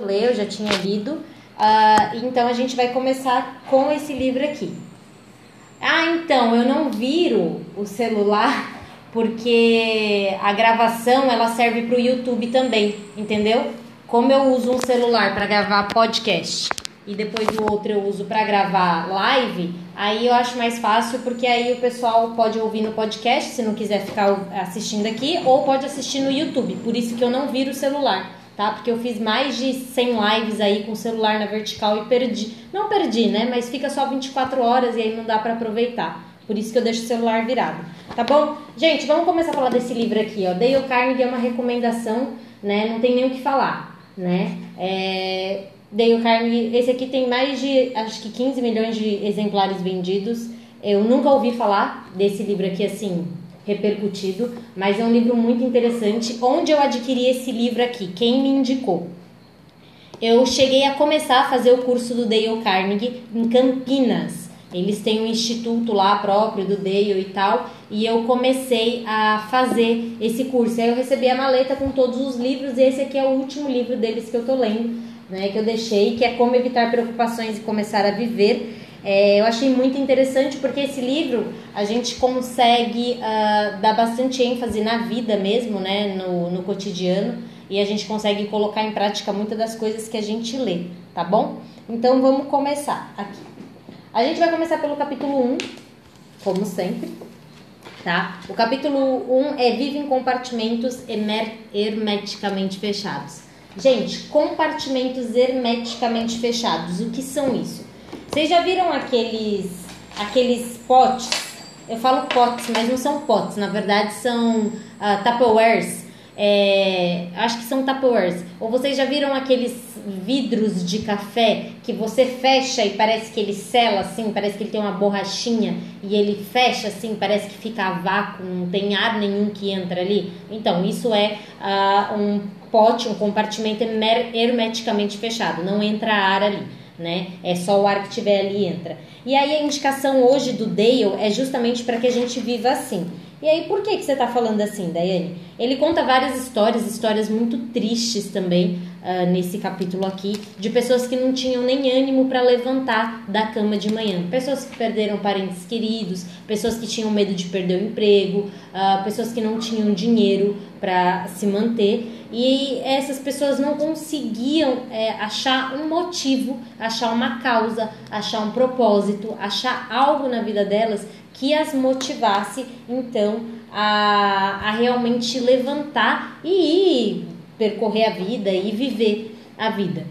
ler, eu já tinha lido. Uh, então a gente vai começar com esse livro aqui. Ah, então eu não viro o celular porque a gravação ela serve para o YouTube também, entendeu? Como eu uso um celular para gravar podcast e depois o outro eu uso para gravar live, aí eu acho mais fácil porque aí o pessoal pode ouvir no podcast se não quiser ficar assistindo aqui ou pode assistir no YouTube. Por isso que eu não viro o celular tá? Porque eu fiz mais de 100 lives aí com o celular na vertical e perdi. Não perdi, né? Mas fica só 24 horas e aí não dá para aproveitar. Por isso que eu deixo o celular virado. Tá bom? Gente, vamos começar a falar desse livro aqui, ó. Dale Carnegie é uma recomendação, né? Não tem nem o que falar, né? É... Dale Carnegie, esse aqui tem mais de, acho que 15 milhões de exemplares vendidos. Eu nunca ouvi falar desse livro aqui assim, repercutido, mas é um livro muito interessante. Onde eu adquiri esse livro aqui? Quem me indicou? Eu cheguei a começar a fazer o curso do Dale Carnegie em Campinas. Eles têm um instituto lá próprio do Dale e tal, e eu comecei a fazer esse curso. Aí eu recebi a maleta com todos os livros, e esse aqui é o último livro deles que eu tô lendo, né, que eu deixei, que é Como Evitar Preocupações e Começar a Viver. É, eu achei muito interessante porque esse livro a gente consegue uh, dar bastante ênfase na vida mesmo, né, no, no cotidiano, e a gente consegue colocar em prática muitas das coisas que a gente lê, tá bom? Então vamos começar aqui. A gente vai começar pelo capítulo 1, como sempre, tá? O capítulo 1 é Vive em compartimentos hermeticamente fechados. Gente, compartimentos hermeticamente fechados, o que são isso? Vocês já viram aqueles aqueles potes? Eu falo potes, mas não são potes, na verdade são uh, Tupperwares. É, acho que são Tupperwares. Ou vocês já viram aqueles vidros de café que você fecha e parece que ele sela assim, parece que ele tem uma borrachinha e ele fecha assim, parece que fica a vácuo, não tem ar nenhum que entra ali? Então, isso é uh, um pote, um compartimento hermeticamente fechado, não entra ar ali né? É só o ar que tiver ali entra. E aí a indicação hoje do Dale é justamente para que a gente viva assim. E aí, por que, que você está falando assim, Daiane? Ele conta várias histórias, histórias muito tristes também, uh, nesse capítulo aqui, de pessoas que não tinham nem ânimo para levantar da cama de manhã. Pessoas que perderam parentes queridos, pessoas que tinham medo de perder o emprego, uh, pessoas que não tinham dinheiro para se manter. E essas pessoas não conseguiam é, achar um motivo, achar uma causa, achar um propósito, achar algo na vida delas que as motivasse então a, a realmente levantar e ir percorrer a vida e viver a vida.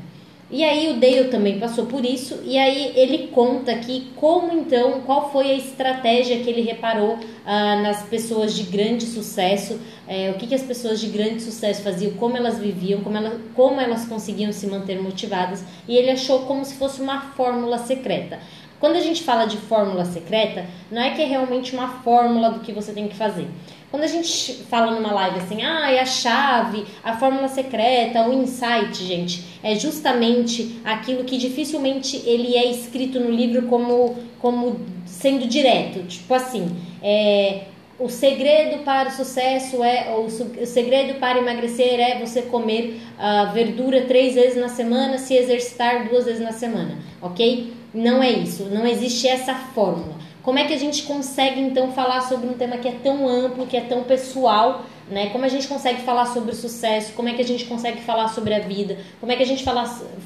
E aí o Dale também passou por isso, e aí ele conta aqui como então, qual foi a estratégia que ele reparou ah, nas pessoas de grande sucesso, é, o que, que as pessoas de grande sucesso faziam, como elas viviam, como, ela, como elas conseguiam se manter motivadas, e ele achou como se fosse uma fórmula secreta. Quando a gente fala de fórmula secreta, não é que é realmente uma fórmula do que você tem que fazer. Quando a gente fala numa live assim, ah, é a chave, a fórmula secreta, o insight, gente, é justamente aquilo que dificilmente ele é escrito no livro como, como sendo direto. Tipo assim, é, o segredo para o sucesso é, o, o segredo para emagrecer é você comer uh, verdura três vezes na semana, se exercitar duas vezes na semana, ok? Não é isso, não existe essa fórmula. Como é que a gente consegue então falar sobre um tema que é tão amplo, que é tão pessoal, né? Como a gente consegue falar sobre o sucesso? Como é que a gente consegue falar sobre a vida? Como é que a gente fala,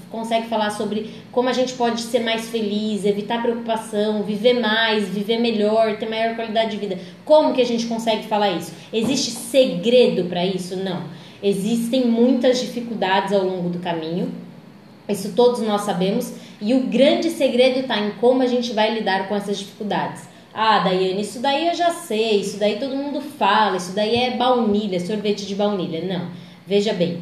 consegue falar sobre como a gente pode ser mais feliz, evitar preocupação, viver mais, viver melhor, ter maior qualidade de vida? Como que a gente consegue falar isso? Existe segredo para isso? Não. Existem muitas dificuldades ao longo do caminho. Isso todos nós sabemos e o grande segredo está em como a gente vai lidar com essas dificuldades. Ah, Daiane, isso daí eu já sei, isso daí todo mundo fala, isso daí é baunilha, sorvete de baunilha. Não, veja bem.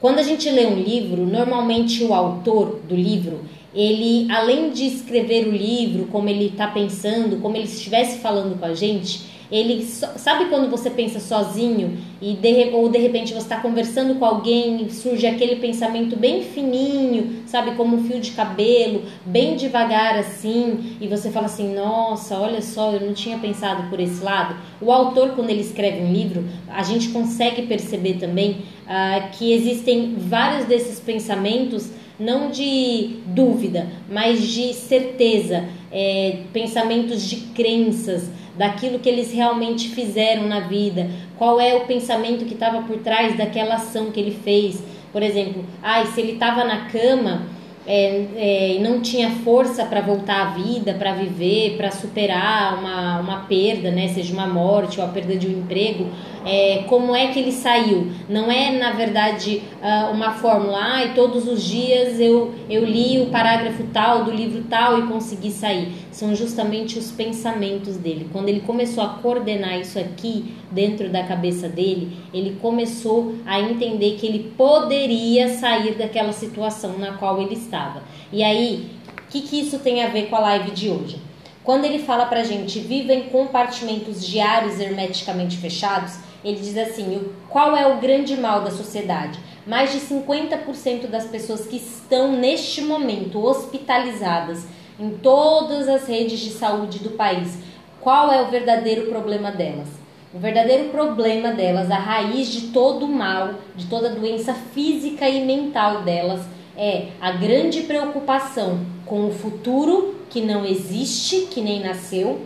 Quando a gente lê um livro, normalmente o autor do livro, ele, além de escrever o livro, como ele está pensando, como ele estivesse falando com a gente, ele sabe quando você pensa sozinho e de, ou de repente você está conversando com alguém e surge aquele pensamento bem fininho, sabe, como um fio de cabelo, bem devagar assim, e você fala assim: "Nossa, olha só, eu não tinha pensado por esse lado". O autor quando ele escreve um livro, a gente consegue perceber também uh, que existem vários desses pensamentos, não de dúvida, mas de certeza, é, pensamentos de crenças, daquilo que eles realmente fizeram na vida, qual é o pensamento que estava por trás daquela ação que ele fez. Por exemplo, ai, se ele estava na cama é, é, não tinha força para voltar à vida, para viver, para superar uma, uma perda, né, seja uma morte ou a perda de um emprego, é, como é que ele saiu? Não é, na verdade, ah, uma fórmula, ah, e todos os dias eu, eu li o parágrafo tal do livro tal e consegui sair. São justamente os pensamentos dele. Quando ele começou a coordenar isso aqui dentro da cabeça dele, ele começou a entender que ele poderia sair daquela situação na qual ele estava. E aí, o que, que isso tem a ver com a live de hoje? Quando ele fala pra gente, viva em compartimentos diários hermeticamente fechados, ele diz assim: qual é o grande mal da sociedade? Mais de 50% das pessoas que estão neste momento hospitalizadas em todas as redes de saúde do país, qual é o verdadeiro problema delas? O verdadeiro problema delas, a raiz de todo o mal, de toda doença física e mental delas, é a grande preocupação com o futuro que não existe, que nem nasceu,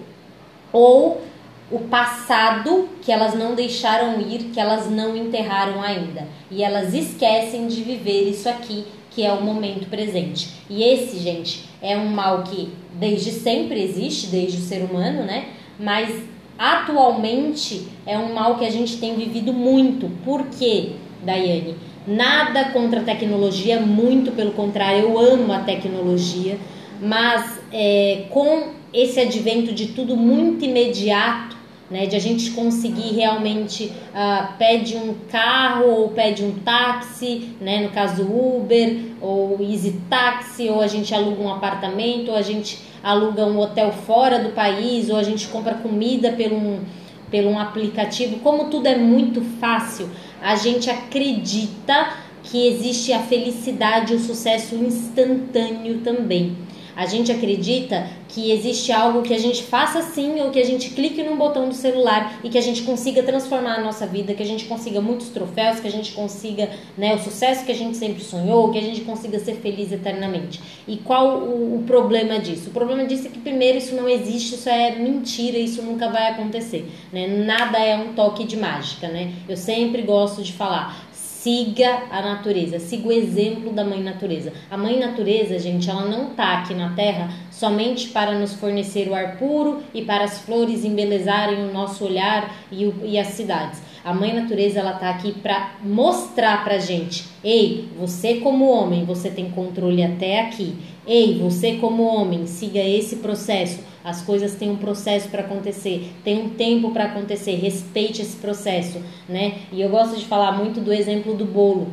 ou o passado que elas não deixaram ir, que elas não enterraram ainda. E elas esquecem de viver isso aqui, que é o momento presente. E esse, gente, é um mal que desde sempre existe, desde o ser humano, né? Mas atualmente é um mal que a gente tem vivido muito. Por quê, Daiane? Nada contra a tecnologia, muito pelo contrário, eu amo a tecnologia, mas é, com esse advento de tudo muito imediato, né, de a gente conseguir realmente uh, pede um carro ou pede um táxi, né, no caso Uber ou Easy Taxi, ou a gente aluga um apartamento, ou a gente aluga um hotel fora do país, ou a gente compra comida pelo um, pelo um aplicativo. Como tudo é muito fácil, a gente acredita que existe a felicidade, o sucesso instantâneo também. A gente acredita que existe algo que a gente faça assim ou que a gente clique num botão do celular e que a gente consiga transformar a nossa vida, que a gente consiga muitos troféus, que a gente consiga né, o sucesso que a gente sempre sonhou, que a gente consiga ser feliz eternamente. E qual o, o problema disso? O problema disso é que, primeiro, isso não existe, isso é mentira, isso nunca vai acontecer. Né? Nada é um toque de mágica. Né? Eu sempre gosto de falar Siga a natureza, siga o exemplo da mãe natureza. A mãe natureza, gente, ela não tá aqui na Terra somente para nos fornecer o ar puro e para as flores embelezarem o nosso olhar e, o, e as cidades. A mãe natureza ela tá aqui para mostrar pra gente, ei, você como homem, você tem controle até aqui. Ei, você como homem, siga esse processo. As coisas têm um processo para acontecer, tem um tempo para acontecer. Respeite esse processo, né? E eu gosto de falar muito do exemplo do bolo.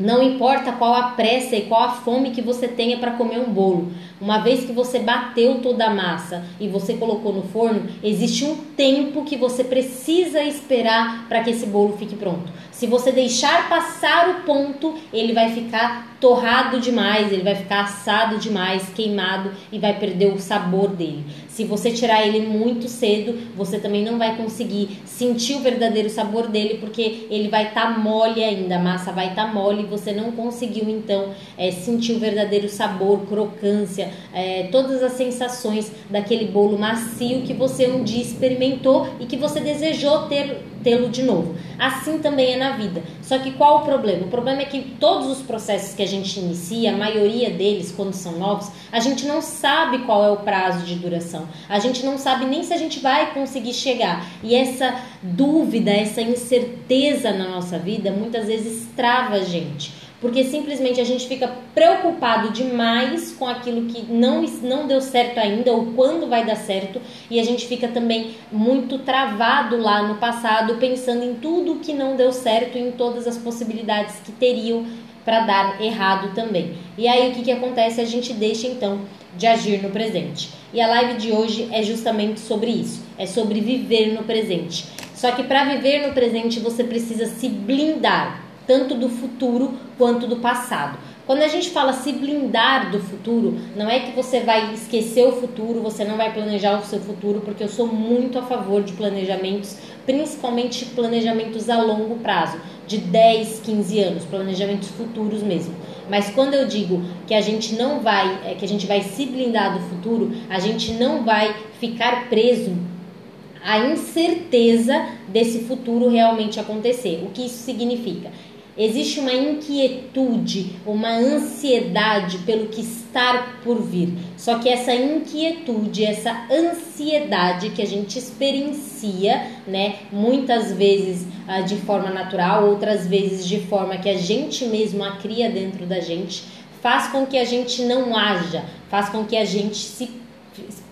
Não importa qual a pressa e qual a fome que você tenha para comer um bolo. Uma vez que você bateu toda a massa e você colocou no forno, existe um tempo que você precisa esperar para que esse bolo fique pronto. Se você deixar passar o ponto, ele vai ficar torrado demais, ele vai ficar assado demais, queimado e vai perder o sabor dele. Se você tirar ele muito cedo, você também não vai conseguir sentir o verdadeiro sabor dele, porque ele vai estar tá mole ainda, a massa vai estar tá mole e você não conseguiu então é, sentir o verdadeiro sabor, crocância, é, todas as sensações daquele bolo macio que você um dia experimentou e que você desejou ter tê-lo de novo. Assim também é na vida. Só que qual o problema? O problema é que todos os processos que a gente inicia, a maioria deles, quando são novos, a gente não sabe qual é o prazo de duração. A gente não sabe nem se a gente vai conseguir chegar. E essa dúvida, essa incerteza na nossa vida, muitas vezes trava a gente porque simplesmente a gente fica preocupado demais com aquilo que não, não deu certo ainda ou quando vai dar certo, e a gente fica também muito travado lá no passado, pensando em tudo que não deu certo e em todas as possibilidades que teriam para dar errado também. E aí o que, que acontece? A gente deixa então de agir no presente. E a live de hoje é justamente sobre isso, é sobre viver no presente. Só que para viver no presente você precisa se blindar tanto do futuro quanto do passado. Quando a gente fala se blindar do futuro, não é que você vai esquecer o futuro, você não vai planejar o seu futuro, porque eu sou muito a favor de planejamentos, principalmente planejamentos a longo prazo, de 10, 15 anos, planejamentos futuros mesmo. Mas quando eu digo que a gente não vai, é, que a gente vai se blindar do futuro, a gente não vai ficar preso à incerteza desse futuro realmente acontecer. O que isso significa? Existe uma inquietude, uma ansiedade pelo que está por vir. Só que essa inquietude, essa ansiedade que a gente experiencia, né, muitas vezes ah, de forma natural, outras vezes de forma que a gente mesmo a cria dentro da gente, faz com que a gente não haja, faz com que a gente se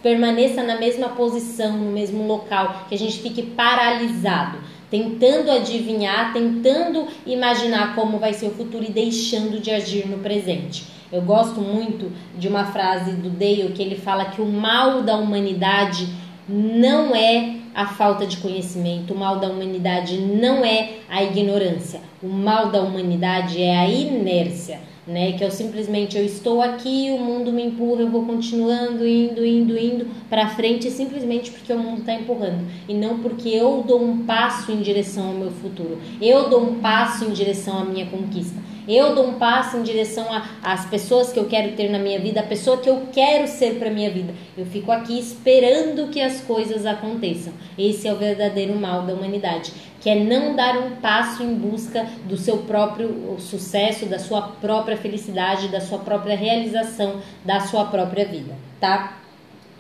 permaneça na mesma posição, no mesmo local, que a gente fique paralisado tentando adivinhar, tentando imaginar como vai ser o futuro e deixando de agir no presente. Eu gosto muito de uma frase do Dale que ele fala que o mal da humanidade não é a falta de conhecimento, o mal da humanidade não é a ignorância, o mal da humanidade é a inércia né? Que eu simplesmente eu estou aqui, o mundo me empurra, eu vou continuando indo, indo, indo para frente simplesmente porque o mundo está empurrando e não porque eu dou um passo em direção ao meu futuro. Eu dou um passo em direção à minha conquista. Eu dou um passo em direção às pessoas que eu quero ter na minha vida, a pessoa que eu quero ser para minha vida. Eu fico aqui esperando que as coisas aconteçam. Esse é o verdadeiro mal da humanidade que é não dar um passo em busca do seu próprio sucesso, da sua própria felicidade, da sua própria realização, da sua própria vida, tá?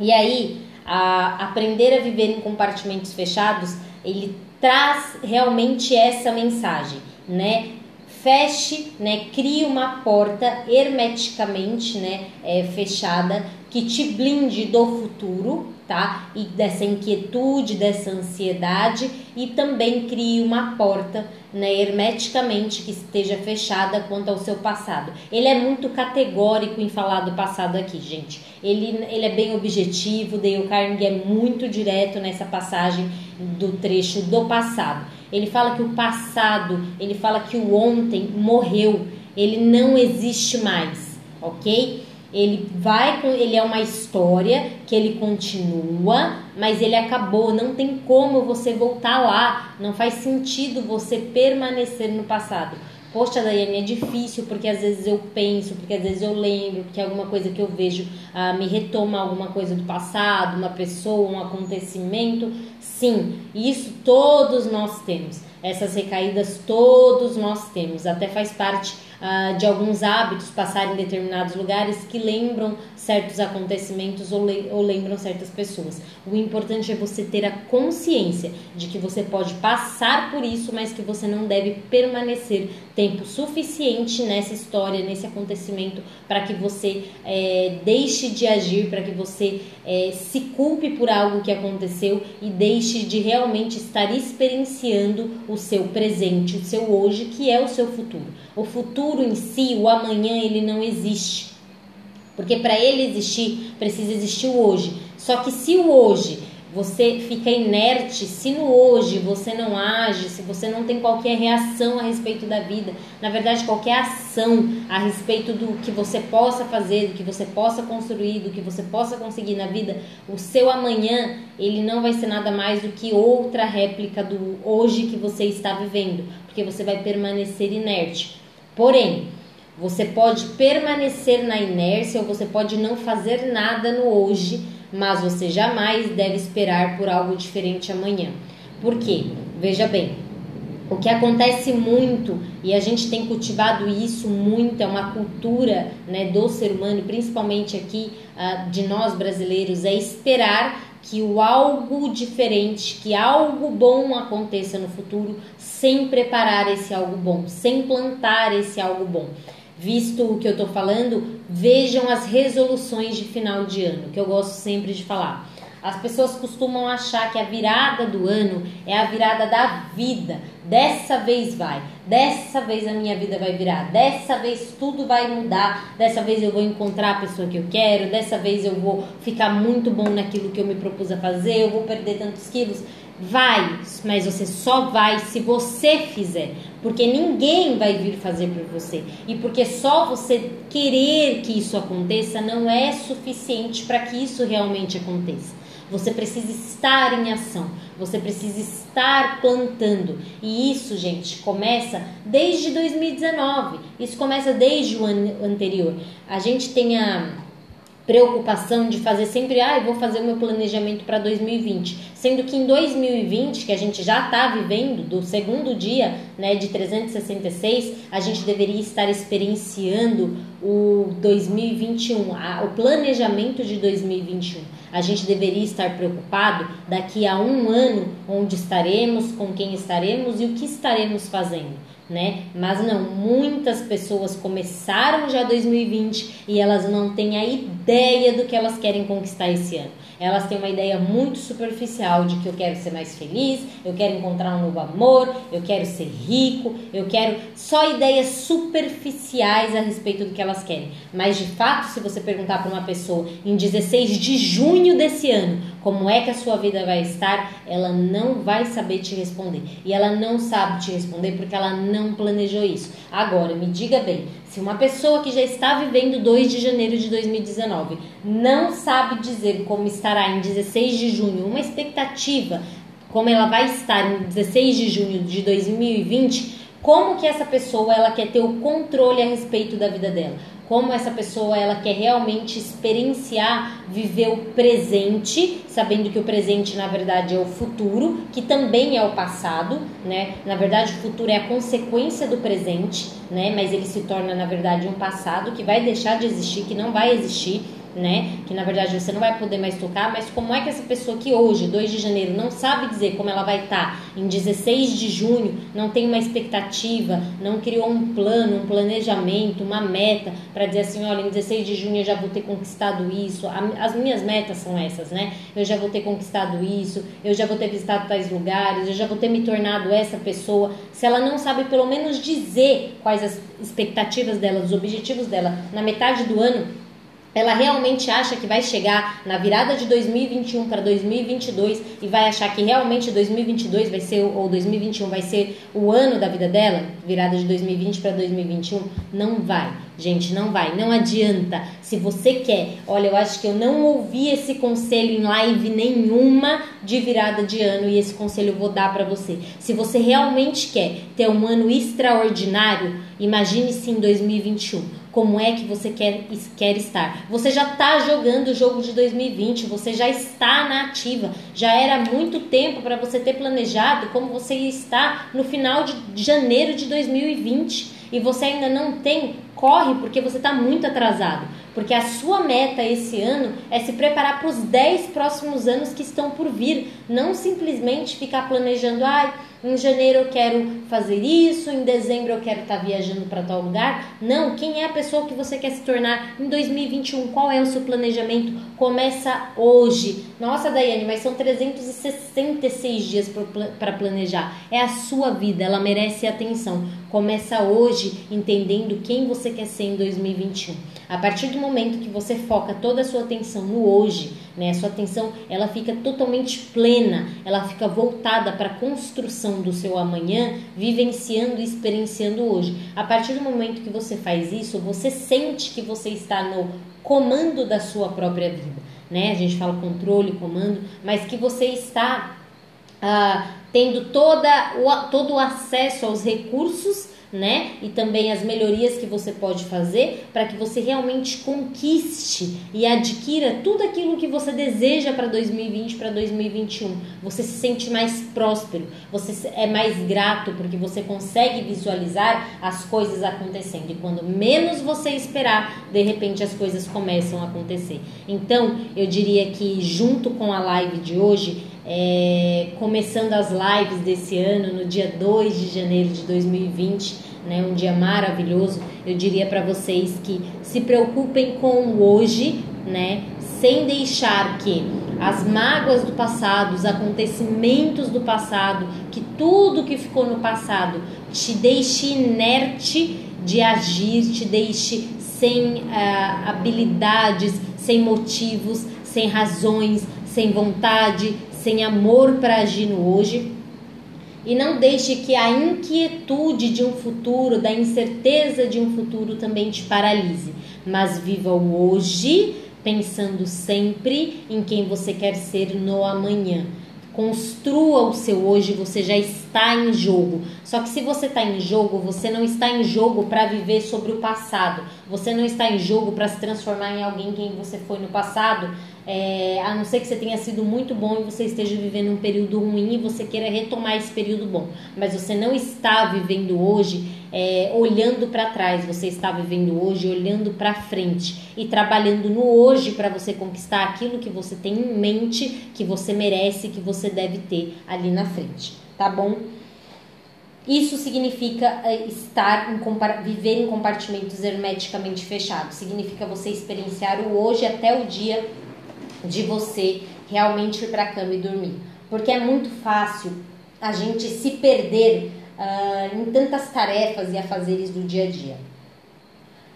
E aí, a, aprender a viver em compartimentos fechados, ele traz realmente essa mensagem, né? Feche, né? Crie uma porta hermeticamente, né? É, fechada que te blinde do futuro, tá? E dessa inquietude, dessa ansiedade e também crie uma porta, né, hermeticamente que esteja fechada quanto ao seu passado. Ele é muito categórico em falar do passado aqui, gente. Ele, ele é bem objetivo, Dale Carnegie é muito direto nessa passagem do trecho do passado. Ele fala que o passado, ele fala que o ontem morreu, ele não existe mais, ok? Ele vai ele é uma história que ele continua, mas ele acabou, não tem como você voltar lá, não faz sentido você permanecer no passado. Poxa, Daiane, é difícil porque às vezes eu penso, porque às vezes eu lembro, porque alguma coisa que eu vejo ah, me retoma alguma coisa do passado, uma pessoa, um acontecimento. Sim, isso todos nós temos. Essas recaídas todos nós temos, até faz parte uh, de alguns hábitos passar em determinados lugares que lembram certos acontecimentos ou, le ou lembram certas pessoas. O importante é você ter a consciência de que você pode passar por isso, mas que você não deve permanecer tempo suficiente nessa história, nesse acontecimento, para que você é, deixe de agir, para que você é, se culpe por algo que aconteceu e deixe de realmente estar experienciando o seu presente, o seu hoje, que é o seu futuro. O futuro em si, o amanhã, ele não existe. Porque para ele existir, precisa existir o hoje. Só que se o hoje você fica inerte, se no hoje você não age, se você não tem qualquer reação a respeito da vida, na verdade, qualquer ação a respeito do que você possa fazer, do que você possa construir, do que você possa conseguir na vida, o seu amanhã, ele não vai ser nada mais do que outra réplica do hoje que você está vivendo, porque você vai permanecer inerte. Porém, você pode permanecer na inércia ou você pode não fazer nada no hoje, mas você jamais deve esperar por algo diferente amanhã. Por quê? Veja bem, o que acontece muito e a gente tem cultivado isso muito, é uma cultura né, do ser humano, principalmente aqui uh, de nós brasileiros, é esperar que o algo diferente, que algo bom aconteça no futuro, sem preparar esse algo bom, sem plantar esse algo bom visto o que eu estou falando, vejam as resoluções de final de ano, que eu gosto sempre de falar. As pessoas costumam achar que a virada do ano é a virada da vida. Dessa vez vai, dessa vez a minha vida vai virar, dessa vez tudo vai mudar, dessa vez eu vou encontrar a pessoa que eu quero, dessa vez eu vou ficar muito bom naquilo que eu me propus a fazer, eu vou perder tantos quilos. Vai, mas você só vai se você fizer, porque ninguém vai vir fazer por você. E porque só você querer que isso aconteça não é suficiente para que isso realmente aconteça. Você precisa estar em ação. Você precisa estar plantando. E isso, gente, começa desde 2019. Isso começa desde o ano anterior. A gente tem a preocupação de fazer sempre, ah, eu vou fazer o meu planejamento para 2020. Sendo que em 2020, que a gente já está vivendo, do segundo dia né, de 366, a gente deveria estar experienciando o 2021, a, o planejamento de 2021. A gente deveria estar preocupado daqui a um ano, onde estaremos, com quem estaremos e o que estaremos fazendo né? Mas não, muitas pessoas começaram já 2020 e elas não têm a ideia do que elas querem conquistar esse ano. Elas têm uma ideia muito superficial de que eu quero ser mais feliz, eu quero encontrar um novo amor, eu quero ser rico, eu quero só ideias superficiais a respeito do que elas querem. Mas de fato, se você perguntar para uma pessoa em 16 de junho desse ano como é que a sua vida vai estar, ela não vai saber te responder. E ela não sabe te responder porque ela não planejou isso. Agora, me diga bem, se uma pessoa que já está vivendo 2 de janeiro de 2019 não sabe dizer como estará em 16 de junho, uma expectativa como ela vai estar em 16 de junho de 2020, como que essa pessoa ela quer ter o controle a respeito da vida dela? como essa pessoa ela quer realmente experienciar, viver o presente, sabendo que o presente na verdade é o futuro, que também é o passado, né? Na verdade, o futuro é a consequência do presente, né? Mas ele se torna na verdade um passado que vai deixar de existir, que não vai existir né? Que na verdade você não vai poder mais tocar, mas como é que essa pessoa que hoje, 2 de janeiro, não sabe dizer como ela vai estar tá em 16 de junho, não tem uma expectativa, não criou um plano, um planejamento, uma meta para dizer assim, olha, em 16 de junho eu já vou ter conquistado isso. As minhas metas são essas, né? Eu já vou ter conquistado isso, eu já vou ter visitado tais lugares, eu já vou ter me tornado essa pessoa. Se ela não sabe pelo menos dizer quais as expectativas dela, os objetivos dela na metade do ano, ela realmente acha que vai chegar na virada de 2021 para 2022 e vai achar que realmente 2022 vai ser ou 2021 vai ser o ano da vida dela, virada de 2020 para 2021, não vai. Gente, não vai, não adianta. Se você quer, olha, eu acho que eu não ouvi esse conselho em live nenhuma de virada de ano e esse conselho eu vou dar para você. Se você realmente quer ter um ano extraordinário, imagine-se em 2021 como é que você quer, quer estar. Você já está jogando o jogo de 2020, você já está na ativa. Já era muito tempo para você ter planejado como você está no final de janeiro de 2020 e você ainda não tem, corre porque você está muito atrasado. Porque a sua meta esse ano é se preparar para os 10 próximos anos que estão por vir. Não simplesmente ficar planejando, ai. Ah, em janeiro eu quero fazer isso, em dezembro eu quero estar tá viajando para tal lugar. Não, quem é a pessoa que você quer se tornar em 2021? Qual é o seu planejamento? Começa hoje. Nossa, Daiane, mas são 366 dias para planejar. É a sua vida, ela merece atenção. Começa hoje entendendo quem você quer ser em 2021. A partir do momento que você foca toda a sua atenção no hoje, né, sua atenção ela fica totalmente plena, ela fica voltada para a construção do seu amanhã, vivenciando e experienciando hoje. A partir do momento que você faz isso, você sente que você está no comando da sua própria vida. Né? A gente fala controle, comando, mas que você está ah, tendo toda o, todo o acesso aos recursos né? E também as melhorias que você pode fazer para que você realmente conquiste e adquira tudo aquilo que você deseja para 2020, para 2021. Você se sente mais próspero, você é mais grato porque você consegue visualizar as coisas acontecendo. E quando menos você esperar, de repente as coisas começam a acontecer. Então, eu diria que junto com a live de hoje, é, começando as lives desse ano, no dia 2 de janeiro de 2020, né, um dia maravilhoso, eu diria para vocês que se preocupem com o hoje, né, sem deixar que as mágoas do passado, os acontecimentos do passado, que tudo que ficou no passado te deixe inerte de agir, te deixe sem uh, habilidades, sem motivos, sem razões, sem vontade, sem amor para agir no hoje. E não deixe que a inquietude de um futuro, da incerteza de um futuro também te paralise. Mas viva o hoje, pensando sempre em quem você quer ser no amanhã. Construa o seu hoje, você já está em jogo. Só que se você está em jogo, você não está em jogo para viver sobre o passado. Você não está em jogo para se transformar em alguém quem você foi no passado. É, a não ser que você tenha sido muito bom e você esteja vivendo um período ruim e você queira retomar esse período bom. Mas você não está vivendo hoje é, olhando para trás, você está vivendo hoje olhando para frente e trabalhando no hoje para você conquistar aquilo que você tem em mente, que você merece, que você deve ter ali na frente, tá bom? Isso significa é, estar em, viver em compartimentos hermeticamente fechados. Significa você experienciar o hoje até o dia de você realmente ir para a cama e dormir. Porque é muito fácil a gente se perder uh, em tantas tarefas e afazeres do dia a dia.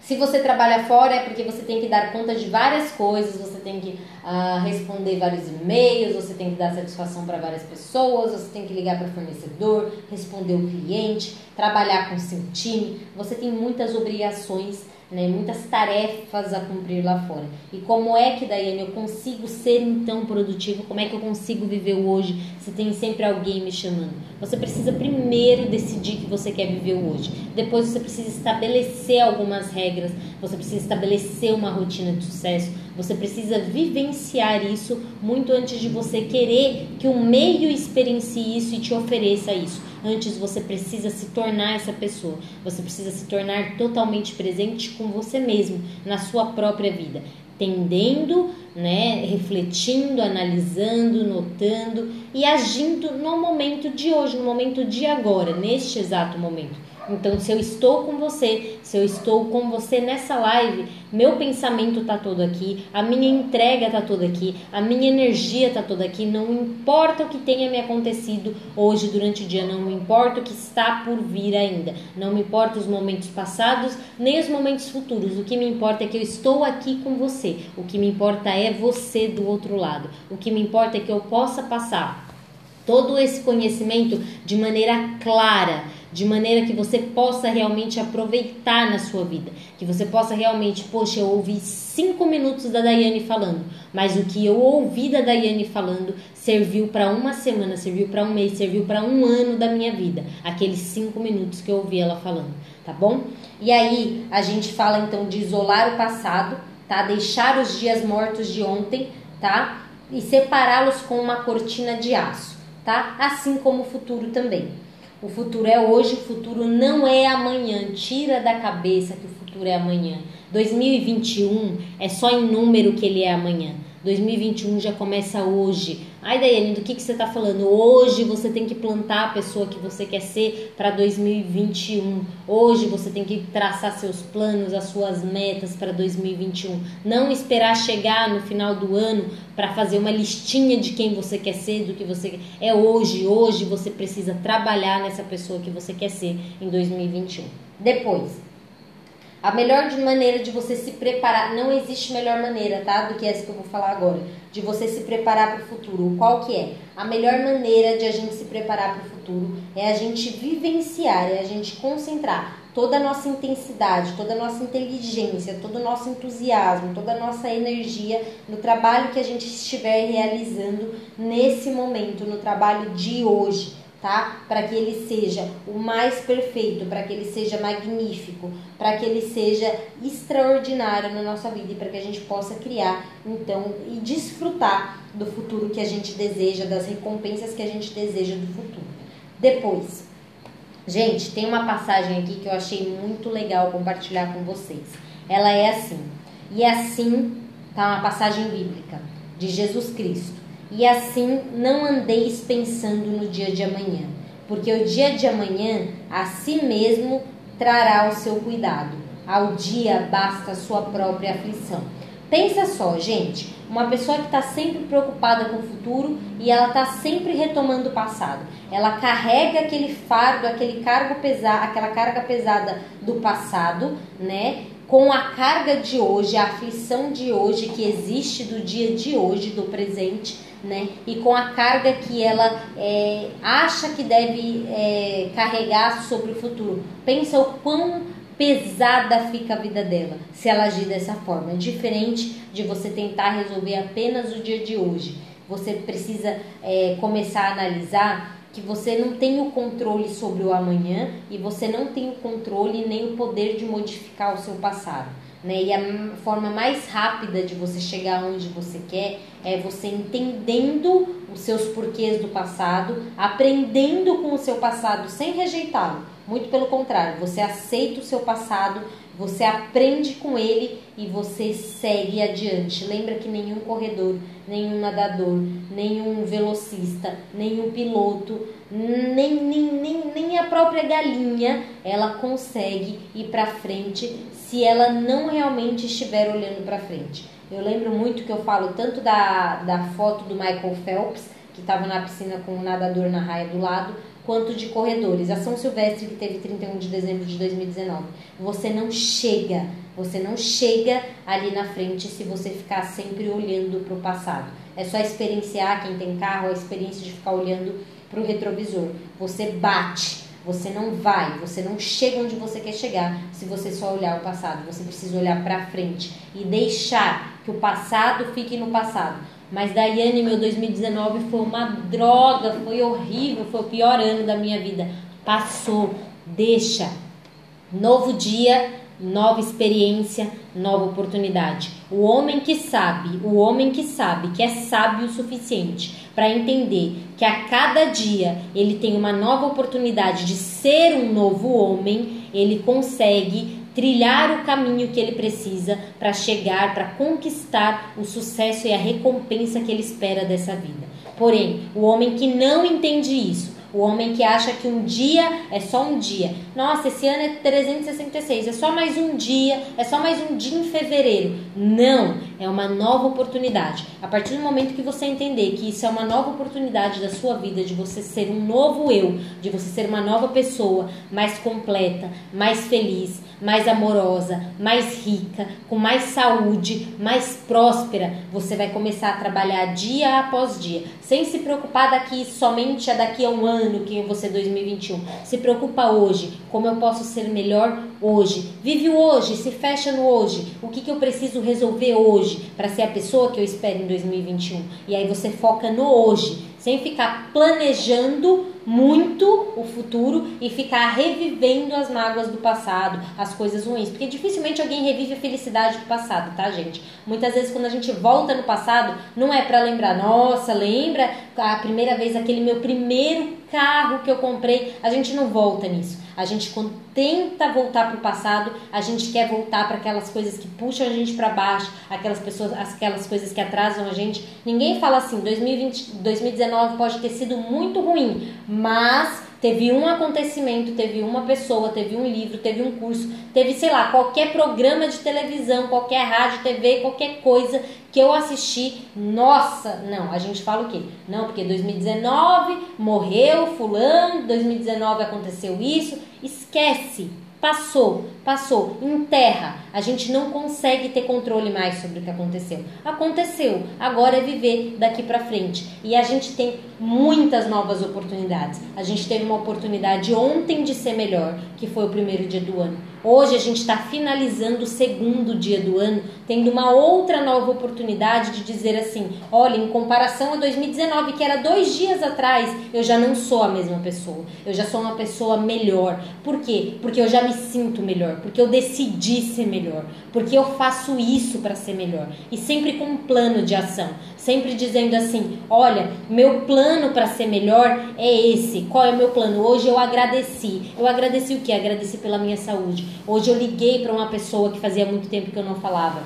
Se você trabalha fora é porque você tem que dar conta de várias coisas, você tem que uh, responder vários e-mails, você tem que dar satisfação para várias pessoas, você tem que ligar para o fornecedor, responder o cliente, trabalhar com seu time. Você tem muitas obrigações né, muitas tarefas a cumprir lá fora. E como é que, Daiane, eu consigo ser então produtivo? Como é que eu consigo viver hoje se tem sempre alguém me chamando? Você precisa primeiro decidir que você quer viver hoje. Depois você precisa estabelecer algumas regras, você precisa estabelecer uma rotina de sucesso, você precisa vivenciar isso muito antes de você querer que o meio experiencie isso e te ofereça isso. Antes você precisa se tornar essa pessoa. Você precisa se tornar totalmente presente com você mesmo, na sua própria vida. Tendendo, né, refletindo, analisando, notando e agindo no momento de hoje, no momento de agora, neste exato momento. Então, se eu estou com você, se eu estou com você nessa live, meu pensamento tá todo aqui, a minha entrega tá toda aqui, a minha energia tá toda aqui, não importa o que tenha me acontecido hoje durante o dia, não me importa o que está por vir ainda, não me importa os momentos passados, nem os momentos futuros. O que me importa é que eu estou aqui com você. O que me importa é você do outro lado. O que me importa é que eu possa passar todo esse conhecimento de maneira clara de maneira que você possa realmente aproveitar na sua vida, que você possa realmente, poxa, eu ouvi cinco minutos da Daiane falando, mas o que eu ouvi da Daiane falando serviu para uma semana, serviu para um mês, serviu para um ano da minha vida, aqueles cinco minutos que eu ouvi ela falando, tá bom? E aí a gente fala então de isolar o passado, tá? Deixar os dias mortos de ontem, tá? E separá-los com uma cortina de aço, tá? Assim como o futuro também. O futuro é hoje, o futuro não é amanhã. Tira da cabeça que o futuro é amanhã. 2021 é só em número que ele é amanhã. 2021 já começa hoje. Ai, Daiane, do que, que você está falando? Hoje você tem que plantar a pessoa que você quer ser para 2021. Hoje você tem que traçar seus planos, as suas metas para 2021. Não esperar chegar no final do ano para fazer uma listinha de quem você quer ser, do que você quer. É hoje. Hoje você precisa trabalhar nessa pessoa que você quer ser em 2021. Depois, a melhor maneira de você se preparar, não existe melhor maneira, tá? Do que essa que eu vou falar agora, de você se preparar para o futuro. Qual que é? A melhor maneira de a gente se preparar para o futuro é a gente vivenciar, é a gente concentrar toda a nossa intensidade, toda a nossa inteligência, todo o nosso entusiasmo, toda a nossa energia no trabalho que a gente estiver realizando nesse momento, no trabalho de hoje tá? Para que ele seja o mais perfeito, para que ele seja magnífico, para que ele seja extraordinário na nossa vida e para que a gente possa criar, então, e desfrutar do futuro que a gente deseja, das recompensas que a gente deseja do futuro. Depois, gente, tem uma passagem aqui que eu achei muito legal compartilhar com vocês. Ela é assim: "E assim tá uma passagem bíblica de Jesus Cristo e assim não andeis pensando no dia de amanhã, porque o dia de amanhã a si mesmo trará o seu cuidado. Ao dia basta a sua própria aflição. Pensa só, gente, uma pessoa que está sempre preocupada com o futuro e ela está sempre retomando o passado. Ela carrega aquele fardo, aquele cargo pesado, aquela carga pesada do passado, né? com a carga de hoje, a aflição de hoje que existe do dia de hoje, do presente, né? E com a carga que ela é, acha que deve é, carregar sobre o futuro. Pensa o quão pesada fica a vida dela se ela agir dessa forma. É diferente de você tentar resolver apenas o dia de hoje. Você precisa é, começar a analisar que você não tem o controle sobre o amanhã e você não tem o controle nem o poder de modificar o seu passado. Né? E a forma mais rápida de você chegar onde você quer é você entendendo os seus porquês do passado, aprendendo com o seu passado sem rejeitá-lo. Muito pelo contrário, você aceita o seu passado, você aprende com ele e você segue adiante. Lembra que nenhum corredor, nenhum nadador, nenhum velocista, nenhum piloto, nem, nem, nem, nem a própria galinha, ela consegue ir para frente se ela não realmente estiver olhando para frente. Eu lembro muito que eu falo tanto da, da foto do Michael Phelps, que estava na piscina com um nadador na raia do lado, quanto de corredores. A São Silvestre, que teve 31 de dezembro de 2019. Você não chega, você não chega ali na frente se você ficar sempre olhando para o passado. É só experienciar, quem tem carro, a experiência de ficar olhando para o retrovisor. Você bate, você não vai, você não chega onde você quer chegar se você só olhar o passado. Você precisa olhar para frente e deixar que o passado fique no passado mas Daiane, meu 2019 foi uma droga, foi horrível, foi o pior ano da minha vida. Passou, deixa. Novo dia, nova experiência, nova oportunidade. O homem que sabe, o homem que sabe, que é sábio o suficiente para entender que a cada dia ele tem uma nova oportunidade de ser um novo homem, ele consegue trilhar o caminho que ele precisa para chegar, para conquistar o sucesso e a recompensa que ele espera dessa vida. Porém, o homem que não entende isso, o homem que acha que um dia é só um dia. Nossa, esse ano é 366, é só mais um dia, é só mais um dia em fevereiro. Não, é uma nova oportunidade. A partir do momento que você entender que isso é uma nova oportunidade da sua vida, de você ser um novo eu, de você ser uma nova pessoa, mais completa, mais feliz, mais amorosa, mais rica, com mais saúde, mais próspera, você vai começar a trabalhar dia após dia, sem se preocupar daqui somente a daqui a um ano, que você 2021. Se preocupa hoje, como eu posso ser melhor hoje. Vive o hoje, se fecha no hoje. O que, que eu preciso resolver hoje para ser a pessoa que eu espero em 2021? E aí você foca no hoje, sem ficar planejando muito o futuro e ficar revivendo as mágoas do passado, as coisas ruins, porque dificilmente alguém revive a felicidade do passado, tá, gente? Muitas vezes quando a gente volta no passado, não é para lembrar, nossa, lembra a primeira vez aquele meu primeiro carro que eu comprei, a gente não volta nisso. A gente quando tenta voltar para o passado, a gente quer voltar para aquelas coisas que puxam a gente para baixo, aquelas pessoas, aquelas coisas que atrasam a gente. Ninguém fala assim, 2020, 2019 pode ter sido muito ruim, mas teve um acontecimento, teve uma pessoa, teve um livro, teve um curso, teve, sei lá, qualquer programa de televisão, qualquer rádio, TV, qualquer coisa que eu assisti. Nossa, não, a gente fala o quê? Não, porque 2019 morreu fulano, 2019 aconteceu isso. Esquece Passou, passou, enterra. A gente não consegue ter controle mais sobre o que aconteceu. Aconteceu, agora é viver daqui para frente. E a gente tem muitas novas oportunidades. A gente teve uma oportunidade ontem de ser melhor, que foi o primeiro dia do ano. Hoje a gente está finalizando o segundo dia do ano, tendo uma outra nova oportunidade de dizer assim: olha, em comparação a 2019, que era dois dias atrás, eu já não sou a mesma pessoa. Eu já sou uma pessoa melhor. Por quê? Porque eu já me sinto melhor, porque eu decidi ser melhor, porque eu faço isso para ser melhor. E sempre com um plano de ação sempre dizendo assim: olha, meu plano para ser melhor é esse. Qual é o meu plano? Hoje eu agradeci. Eu agradeci o que? Agradeci pela minha saúde. Hoje eu liguei para uma pessoa que fazia muito tempo que eu não falava.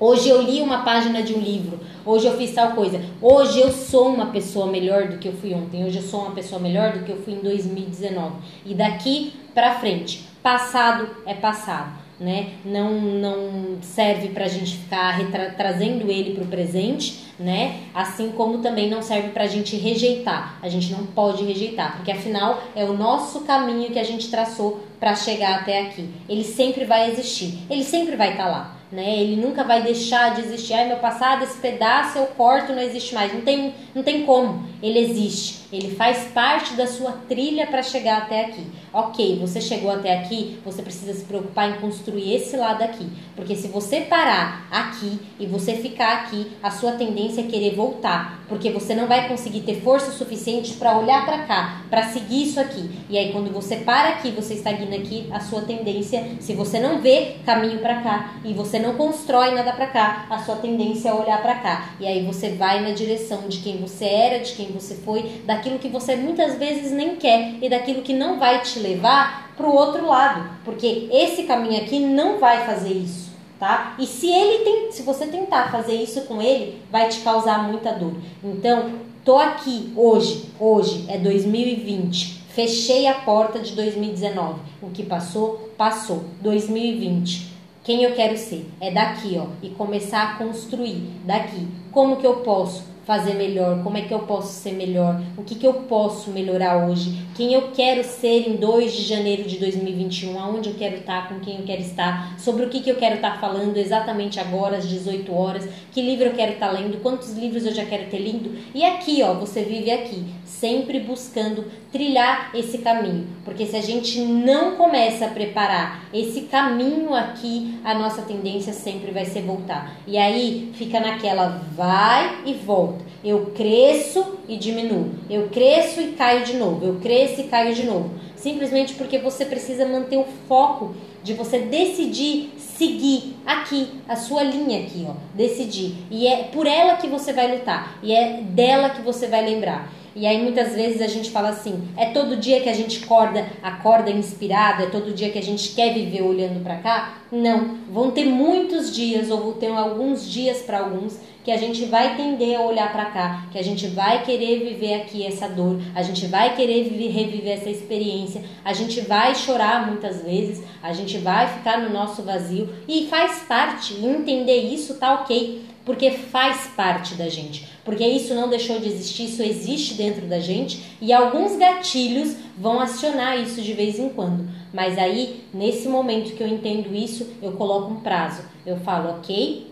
Hoje eu li uma página de um livro. Hoje eu fiz tal coisa. Hoje eu sou uma pessoa melhor do que eu fui ontem. Hoje eu sou uma pessoa melhor do que eu fui em 2019. E daqui para frente, passado é passado né? Não, não serve para a gente ficar trazendo ele para o presente, né? Assim como também não serve para a gente rejeitar. A gente não pode rejeitar, porque afinal é o nosso caminho que a gente traçou para chegar até aqui. Ele sempre vai existir, ele sempre vai estar tá lá. Né? Ele nunca vai deixar de existir. Ai, meu passado, esse pedaço eu corto, não existe mais. Não tem, não tem como. Ele existe. Ele faz parte da sua trilha para chegar até aqui. Ok, você chegou até aqui, você precisa se preocupar em construir esse lado aqui. Porque se você parar aqui e você ficar aqui, a sua tendência é querer voltar. Porque você não vai conseguir ter força suficiente para olhar para cá, para seguir isso aqui. E aí, quando você para aqui, você estagna aqui, a sua tendência, se você não vê caminho para cá e você não constrói nada para cá, a sua tendência é olhar para cá. E aí você vai na direção de quem você era, de quem você foi, daquilo que você muitas vezes nem quer e daquilo que não vai te levar para o outro lado, porque esse caminho aqui não vai fazer isso, tá? E se ele tem, se você tentar fazer isso com ele, vai te causar muita dor. Então, tô aqui hoje, hoje é 2020. Fechei a porta de 2019. O que passou, passou. 2020. Quem eu quero ser? É daqui, ó, e começar a construir daqui. Como que eu posso fazer melhor, como é que eu posso ser melhor, o que, que eu posso melhorar hoje, quem eu quero ser em 2 de janeiro de 2021, aonde eu quero estar, com quem eu quero estar, sobre o que, que eu quero estar falando exatamente agora, às 18 horas, que livro eu quero estar lendo, quantos livros eu já quero ter lido. E aqui, ó, você vive aqui, sempre buscando trilhar esse caminho, porque se a gente não começa a preparar esse caminho aqui, a nossa tendência sempre vai ser voltar. E aí fica naquela vai e volta eu cresço e diminuo. Eu cresço e caio de novo. Eu cresço e caio de novo. Simplesmente porque você precisa manter o foco de você decidir seguir aqui a sua linha aqui, ó, decidir. E é por ela que você vai lutar e é dela que você vai lembrar. E aí muitas vezes a gente fala assim: é todo dia que a gente acorda, acorda inspirado, é todo dia que a gente quer viver olhando para cá? Não, vão ter muitos dias ou vão ter alguns dias para alguns que a gente vai tender a olhar para cá, que a gente vai querer viver aqui essa dor, a gente vai querer viver, reviver essa experiência, a gente vai chorar muitas vezes, a gente vai ficar no nosso vazio e faz parte, entender isso tá ok, porque faz parte da gente, porque isso não deixou de existir, isso existe dentro da gente e alguns gatilhos vão acionar isso de vez em quando. Mas aí, nesse momento que eu entendo isso, eu coloco um prazo. Eu falo, ok,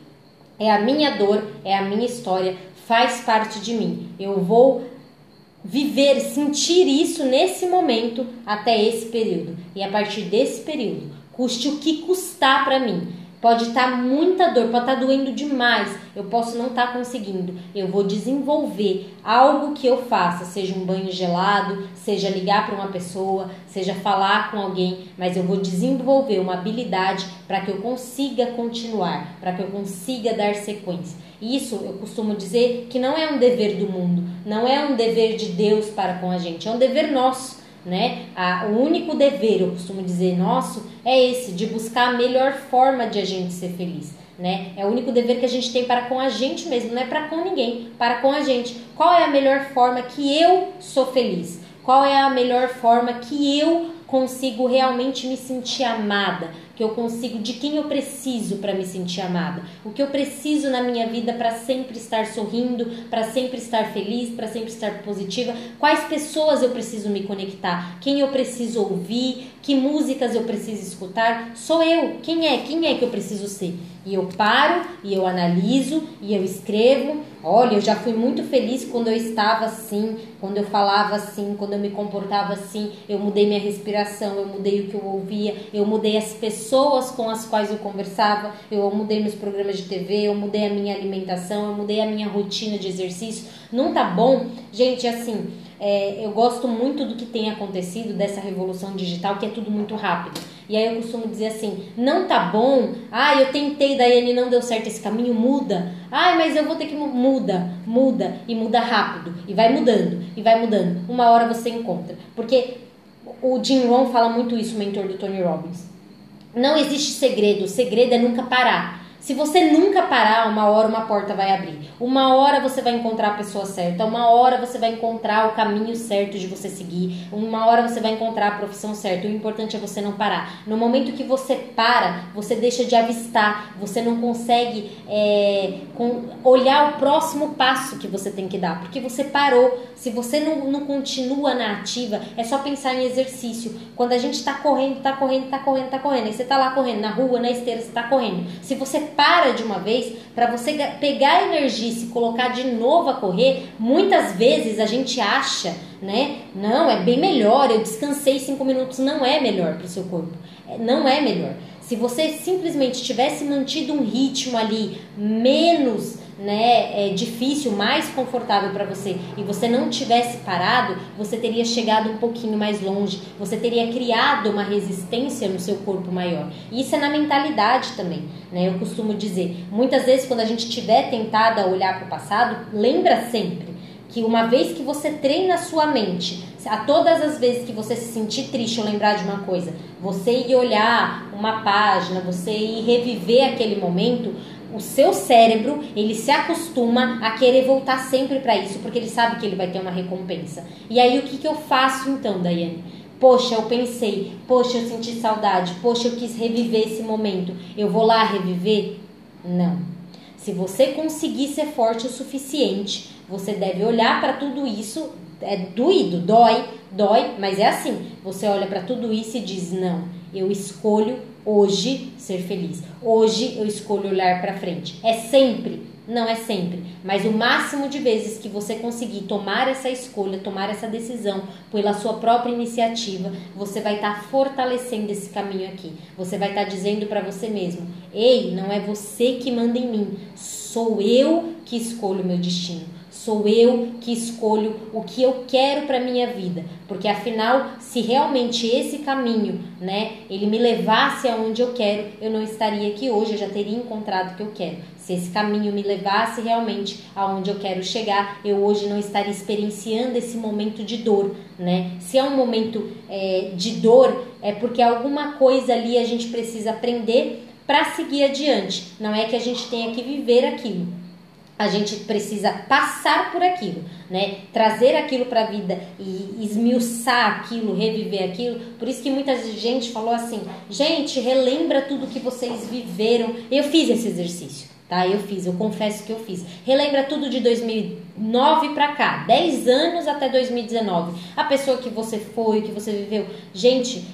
é a minha dor, é a minha história, faz parte de mim. Eu vou viver, sentir isso nesse momento até esse período. E a partir desse período, custe o que custar para mim, Pode estar tá muita dor, pode estar tá doendo demais. Eu posso não estar tá conseguindo. Eu vou desenvolver algo que eu faça, seja um banho gelado, seja ligar para uma pessoa, seja falar com alguém, mas eu vou desenvolver uma habilidade para que eu consiga continuar, para que eu consiga dar sequência. Isso eu costumo dizer que não é um dever do mundo, não é um dever de Deus para com a gente, é um dever nosso né? A, o único dever, eu costumo dizer, nosso, é esse, de buscar a melhor forma de a gente ser feliz. Né? É o único dever que a gente tem para com a gente mesmo, não é para com ninguém, para com a gente. Qual é a melhor forma que eu sou feliz? Qual é a melhor forma que eu consigo realmente me sentir amada? Que eu consigo, de quem eu preciso para me sentir amada, o que eu preciso na minha vida para sempre estar sorrindo, para sempre estar feliz, para sempre estar positiva, quais pessoas eu preciso me conectar, quem eu preciso ouvir, que músicas eu preciso escutar, sou eu, quem é, quem é que eu preciso ser. E eu paro e eu analiso e eu escrevo. Olha, eu já fui muito feliz quando eu estava assim, quando eu falava assim, quando eu me comportava assim. Eu mudei minha respiração, eu mudei o que eu ouvia, eu mudei as pessoas com as quais eu conversava, eu mudei meus programas de TV, eu mudei a minha alimentação, eu mudei a minha rotina de exercício. Não tá bom? Gente, assim, é, eu gosto muito do que tem acontecido dessa revolução digital, que é tudo muito rápido. E aí eu costumo dizer assim: não tá bom, ah, eu tentei, Daiane, não deu certo esse caminho, muda. Ah, mas eu vou ter que muda, muda e muda rápido e vai mudando e vai mudando. Uma hora você encontra, porque o Jim Rohn fala muito isso, o mentor do Tony Robbins. Não existe segredo, o segredo é nunca parar. Se você nunca parar, uma hora uma porta vai abrir. Uma hora você vai encontrar a pessoa certa. Uma hora você vai encontrar o caminho certo de você seguir. Uma hora você vai encontrar a profissão certa. O importante é você não parar. No momento que você para, você deixa de avistar. Você não consegue é, olhar o próximo passo que você tem que dar. Porque você parou. Se você não, não continua na ativa, é só pensar em exercício. Quando a gente está correndo, está correndo, está correndo, está correndo. Aí você está lá correndo na rua, na esteira, você está correndo. Se você para de uma vez, para você pegar a energia e se colocar de novo a correr, muitas vezes a gente acha, né? Não, é bem melhor, eu descansei cinco minutos. Não é melhor para o seu corpo. É, não é melhor. Se você simplesmente tivesse mantido um ritmo ali menos né, é, difícil, mais confortável para você e você não tivesse parado, você teria chegado um pouquinho mais longe, você teria criado uma resistência no seu corpo maior. E isso é na mentalidade também, né? Eu costumo dizer, muitas vezes quando a gente tiver tentado a olhar para o passado, lembra sempre que uma vez que você treina a sua mente, a todas as vezes que você se sentir triste ou lembrar de uma coisa, você ir olhar uma página, você ir reviver aquele momento, o seu cérebro ele se acostuma a querer voltar sempre para isso, porque ele sabe que ele vai ter uma recompensa. E aí o que, que eu faço então, Daiane? Poxa, eu pensei, poxa, eu senti saudade, poxa, eu quis reviver esse momento. Eu vou lá reviver? Não. Se você conseguir ser forte o suficiente, você deve olhar para tudo isso. É doído, dói, dói, mas é assim. Você olha para tudo isso e diz: não, eu escolho hoje ser feliz. Hoje eu escolho olhar para frente. É sempre, não é sempre, mas o máximo de vezes que você conseguir tomar essa escolha, tomar essa decisão pela sua própria iniciativa, você vai estar tá fortalecendo esse caminho aqui. Você vai estar tá dizendo para você mesmo: "Ei, não é você que manda em mim, sou eu que escolho o meu destino." Sou eu que escolho o que eu quero para minha vida, porque afinal, se realmente esse caminho, né, ele me levasse aonde eu quero, eu não estaria aqui hoje, eu já teria encontrado o que eu quero. Se esse caminho me levasse realmente aonde eu quero chegar, eu hoje não estaria experienciando esse momento de dor, né? Se é um momento é, de dor, é porque alguma coisa ali a gente precisa aprender para seguir adiante. Não é que a gente tenha que viver aquilo a gente precisa passar por aquilo, né? Trazer aquilo para a vida e esmiuçar aquilo, reviver aquilo. Por isso que muita gente falou assim: "Gente, relembra tudo que vocês viveram". Eu fiz esse exercício, tá? Eu fiz, eu confesso que eu fiz. Relembra tudo de 2009 para cá, 10 anos até 2019. A pessoa que você foi, que você viveu. Gente,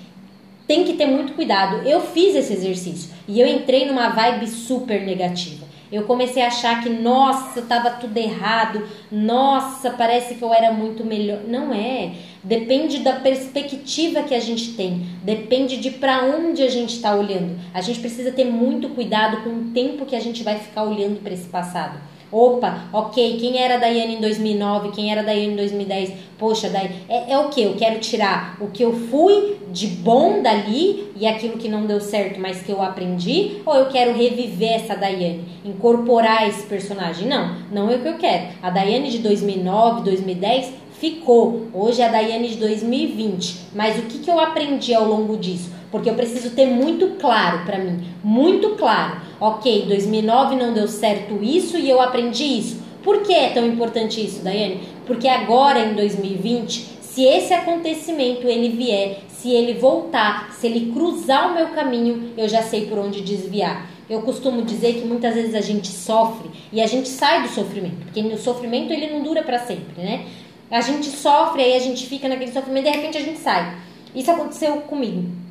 tem que ter muito cuidado. Eu fiz esse exercício e eu entrei numa vibe super negativa. Eu comecei a achar que, nossa, estava tudo errado, nossa, parece que eu era muito melhor. Não é. Depende da perspectiva que a gente tem, depende de para onde a gente está olhando. A gente precisa ter muito cuidado com o tempo que a gente vai ficar olhando para esse passado. Opa, ok, quem era Daiane em 2009, quem era Daiane em 2010? Poxa, daí é, é o que? Eu quero tirar o que eu fui de bom dali e aquilo que não deu certo, mas que eu aprendi? Ou eu quero reviver essa Daiane, incorporar esse personagem? Não, não é o que eu quero. A Daiane de 2009, 2010 ficou. Hoje é a Daiane de 2020. Mas o que, que eu aprendi ao longo disso? Porque eu preciso ter muito claro para mim, muito claro. Ok, 2009 não deu certo isso e eu aprendi isso. Por que é tão importante isso, Daiane? Porque agora em 2020, se esse acontecimento ele vier, se ele voltar, se ele cruzar o meu caminho, eu já sei por onde desviar. Eu costumo dizer que muitas vezes a gente sofre e a gente sai do sofrimento, porque o sofrimento ele não dura para sempre, né? A gente sofre, aí a gente fica naquele sofrimento, de repente a gente sai. Isso aconteceu comigo.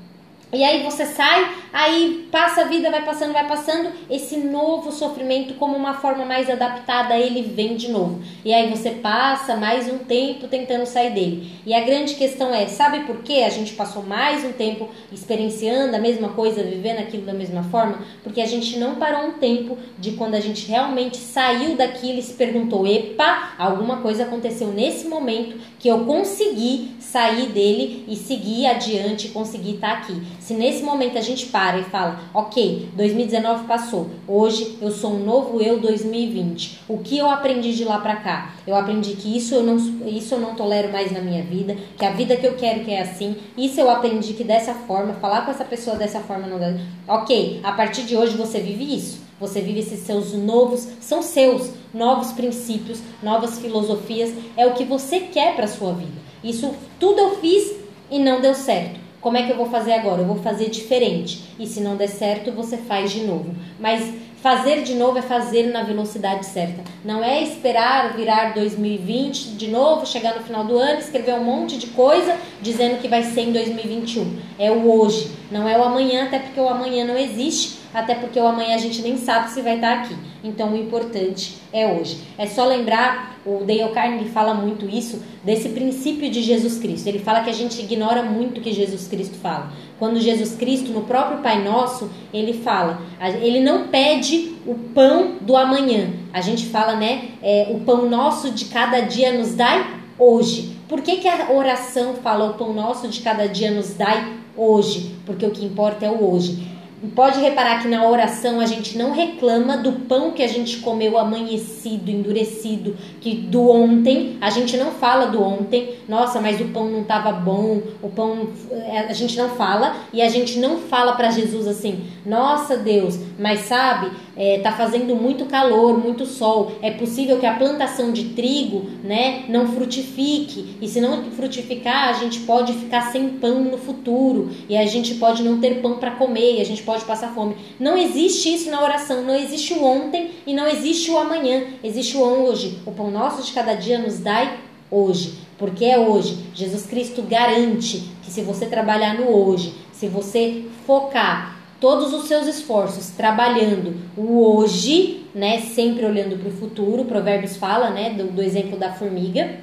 E aí você sai, aí passa a vida, vai passando, vai passando, esse novo sofrimento como uma forma mais adaptada, ele vem de novo. E aí você passa mais um tempo tentando sair dele. E a grande questão é, sabe por que a gente passou mais um tempo experienciando a mesma coisa, vivendo aquilo da mesma forma? Porque a gente não parou um tempo de quando a gente realmente saiu daquilo e se perguntou, epa, alguma coisa aconteceu nesse momento que eu consegui sair dele e seguir adiante, conseguir estar aqui. Se nesse momento a gente para e fala, ok, 2019 passou, hoje eu sou um novo eu 2020. O que eu aprendi de lá para cá? Eu aprendi que isso eu não isso eu não tolero mais na minha vida, que a vida que eu quero que é assim. Isso eu aprendi que dessa forma, falar com essa pessoa dessa forma não dá. Ok, a partir de hoje você vive isso. Você vive esses seus novos, são seus novos princípios, novas filosofias, é o que você quer para sua vida. Isso tudo eu fiz e não deu certo. Como é que eu vou fazer agora? Eu vou fazer diferente. E se não der certo, você faz de novo. Mas fazer de novo é fazer na velocidade certa. Não é esperar virar 2020 de novo, chegar no final do ano, escrever um monte de coisa dizendo que vai ser em 2021. É o hoje, não é o amanhã, até porque o amanhã não existe. Até porque o amanhã a gente nem sabe se vai estar aqui. Então o importante é hoje. É só lembrar, o Dale Carnegie fala muito isso, desse princípio de Jesus Cristo. Ele fala que a gente ignora muito o que Jesus Cristo fala. Quando Jesus Cristo, no próprio Pai Nosso, ele fala, ele não pede o pão do amanhã. A gente fala, né? É, o pão nosso de cada dia nos dai hoje. Por que, que a oração fala o pão nosso de cada dia nos dai hoje? Porque o que importa é o hoje. Pode reparar que na oração a gente não reclama do pão que a gente comeu amanhecido, endurecido, que do ontem, a gente não fala do ontem, nossa, mas o pão não estava bom, o pão é, a gente não fala e a gente não fala para Jesus assim: "Nossa, Deus, mas sabe, é, tá fazendo muito calor, muito sol, é possível que a plantação de trigo, né, não frutifique. E se não frutificar, a gente pode ficar sem pão no futuro e a gente pode não ter pão para comer, e a gente pode passar fome. Não existe isso na oração, não existe o ontem e não existe o amanhã, existe o hoje. O pão nosso de cada dia nos dai hoje, porque é hoje. Jesus Cristo garante que se você trabalhar no hoje, se você focar todos os seus esforços trabalhando o hoje, né, sempre olhando para o futuro. Provérbios fala, né, do, do exemplo da formiga,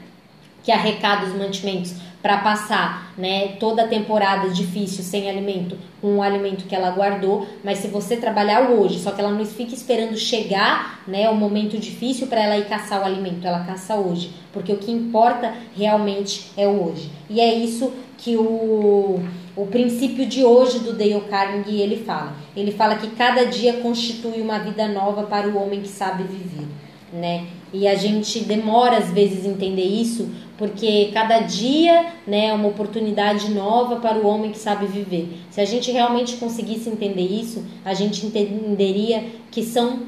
que arrecada os mantimentos para passar, né, toda a temporada difícil sem alimento com o alimento que ela guardou, mas se você trabalhar hoje, só que ela não fica esperando chegar, né, o momento difícil para ela ir caçar o alimento, ela caça hoje, porque o que importa realmente é o hoje. E é isso que o o princípio de hoje do Dale Carnegie ele fala. Ele fala que cada dia constitui uma vida nova para o homem que sabe viver, né? E a gente demora às vezes entender isso, porque cada dia, né, é uma oportunidade nova para o homem que sabe viver. Se a gente realmente conseguisse entender isso, a gente entenderia que são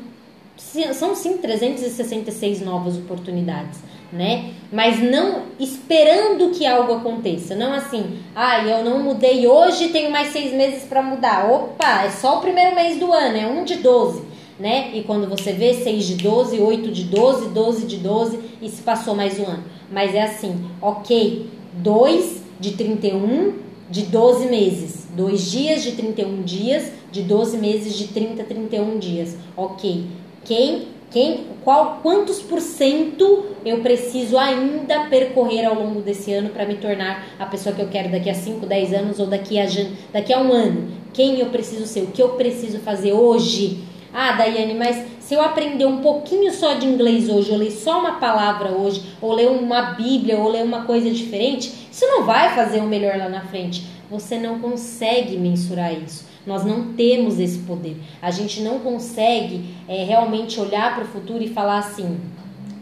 são sim 366 novas oportunidades né? Mas não esperando que algo aconteça. Não assim, ah, eu não mudei hoje tenho mais seis meses para mudar. Opa, é só o primeiro mês do ano, é um de 12, né? E quando você vê 6 de 12, 8 de 12, 12 de 12 e se passou mais um ano. Mas é assim, ok, 2 de 31 de 12 meses. Dois dias de 31 dias, de 12 meses de 30, 31 dias. Ok. Quem quem, qual, quantos por cento eu preciso ainda percorrer ao longo desse ano para me tornar a pessoa que eu quero daqui a 5, 10 anos ou daqui a, daqui a um ano? Quem eu preciso ser? O que eu preciso fazer hoje? Ah, Daiane, mas se eu aprender um pouquinho só de inglês hoje, ou ler só uma palavra hoje, ou ler uma Bíblia, ou ler uma coisa diferente, isso não vai fazer o melhor lá na frente. Você não consegue mensurar isso. Nós não temos esse poder. A gente não consegue é, realmente olhar para o futuro e falar assim.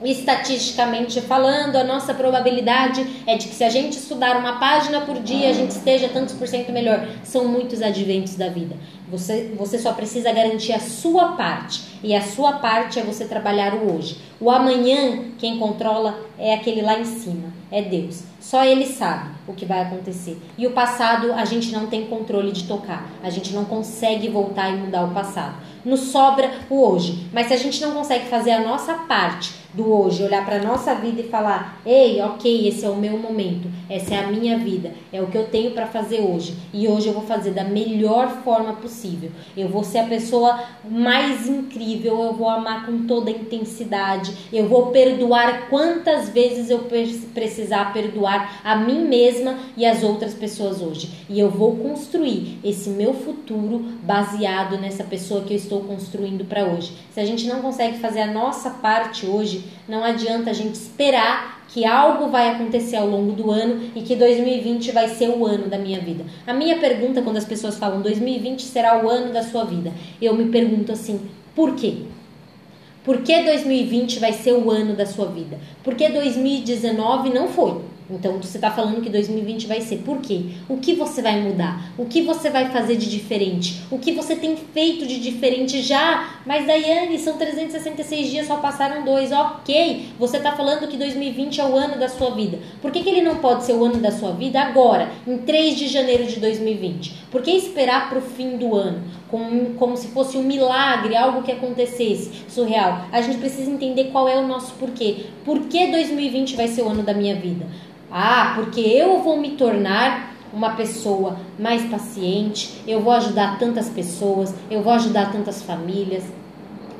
Estatisticamente falando, a nossa probabilidade é de que se a gente estudar uma página por dia, a gente esteja tantos por cento melhor. São muitos adventos da vida. Você, você só precisa garantir a sua parte. E a sua parte é você trabalhar o hoje. O amanhã, quem controla é aquele lá em cima, é Deus. Só Ele sabe o que vai acontecer. E o passado a gente não tem controle de tocar. A gente não consegue voltar e mudar o passado. Nos sobra o hoje. Mas se a gente não consegue fazer a nossa parte do hoje, olhar para nossa vida e falar: "Ei, OK, esse é o meu momento, essa é a minha vida, é o que eu tenho para fazer hoje e hoje eu vou fazer da melhor forma possível. Eu vou ser a pessoa mais incrível, eu vou amar com toda a intensidade, eu vou perdoar quantas vezes eu precisar perdoar a mim mesma e as outras pessoas hoje. E eu vou construir esse meu futuro baseado nessa pessoa que eu estou construindo para hoje. Se a gente não consegue fazer a nossa parte hoje, não adianta a gente esperar que algo vai acontecer ao longo do ano e que 2020 vai ser o ano da minha vida. A minha pergunta quando as pessoas falam 2020 será o ano da sua vida, eu me pergunto assim, por quê? Por que 2020 vai ser o ano da sua vida? Por que 2019 não foi? Então você está falando que 2020 vai ser. Por quê? O que você vai mudar? O que você vai fazer de diferente? O que você tem feito de diferente já? Mas Daiane, são 366 dias, só passaram dois. Ok, você está falando que 2020 é o ano da sua vida. Por que, que ele não pode ser o ano da sua vida agora, em 3 de janeiro de 2020? Por que esperar para o fim do ano? Como, como se fosse um milagre, algo que acontecesse surreal. A gente precisa entender qual é o nosso porquê. Por que 2020 vai ser o ano da minha vida? Ah, porque eu vou me tornar uma pessoa mais paciente, eu vou ajudar tantas pessoas, eu vou ajudar tantas famílias.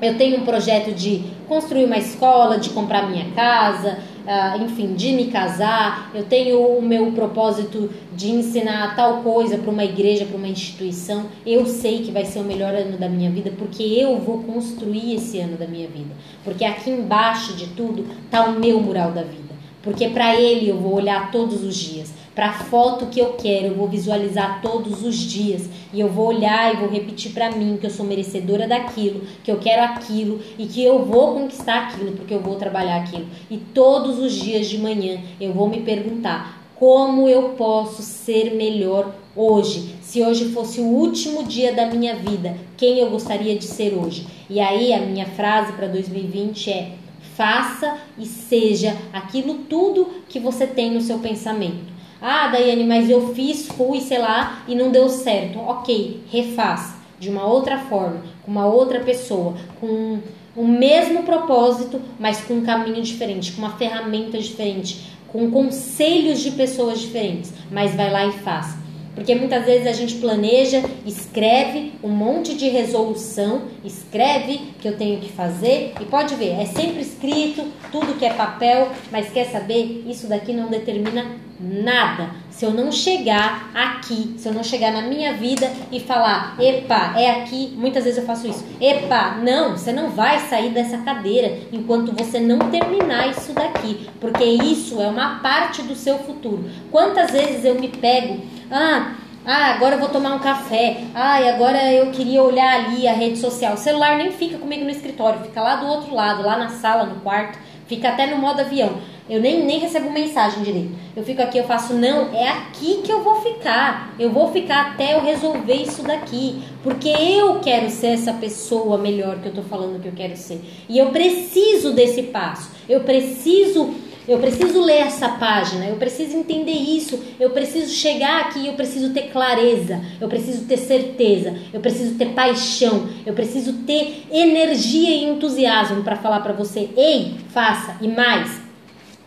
Eu tenho um projeto de construir uma escola, de comprar minha casa, uh, enfim, de me casar. Eu tenho o meu propósito de ensinar tal coisa para uma igreja, para uma instituição. Eu sei que vai ser o melhor ano da minha vida porque eu vou construir esse ano da minha vida. Porque aqui embaixo de tudo está o meu mural da vida. Porque para ele eu vou olhar todos os dias para a foto que eu quero, eu vou visualizar todos os dias e eu vou olhar e vou repetir para mim que eu sou merecedora daquilo, que eu quero aquilo e que eu vou conquistar aquilo porque eu vou trabalhar aquilo. E todos os dias de manhã eu vou me perguntar como eu posso ser melhor hoje. Se hoje fosse o último dia da minha vida, quem eu gostaria de ser hoje? E aí a minha frase para 2020 é: faça e seja aquilo tudo que você tem no seu pensamento. Ah, Daiane, mas eu fiz, fui, sei lá, e não deu certo. Ok, refaça de uma outra forma, com uma outra pessoa, com o mesmo propósito, mas com um caminho diferente, com uma ferramenta diferente, com conselhos de pessoas diferentes. Mas vai lá e faça. Porque muitas vezes a gente planeja, escreve um monte de resolução, escreve que eu tenho que fazer e pode ver, é sempre escrito, tudo que é papel, mas quer saber? Isso daqui não determina nada. Se eu não chegar aqui, se eu não chegar na minha vida e falar, epa, é aqui, muitas vezes eu faço isso. Epa, não, você não vai sair dessa cadeira enquanto você não terminar isso daqui, porque isso é uma parte do seu futuro. Quantas vezes eu me pego, ah, ah, agora eu vou tomar um café. Ah, agora eu queria olhar ali a rede social. O celular nem fica comigo no escritório, fica lá do outro lado, lá na sala, no quarto, fica até no modo avião. Eu nem, nem recebo mensagem direito. Eu fico aqui, eu faço, não, é aqui que eu vou ficar. Eu vou ficar até eu resolver isso daqui. Porque eu quero ser essa pessoa melhor que eu tô falando que eu quero ser. E eu preciso desse passo. Eu preciso eu preciso ler essa página, eu preciso entender isso, eu preciso chegar aqui, eu preciso ter clareza, eu preciso ter certeza, eu preciso ter paixão, eu preciso ter energia e entusiasmo para falar para você: "Ei, faça e mais".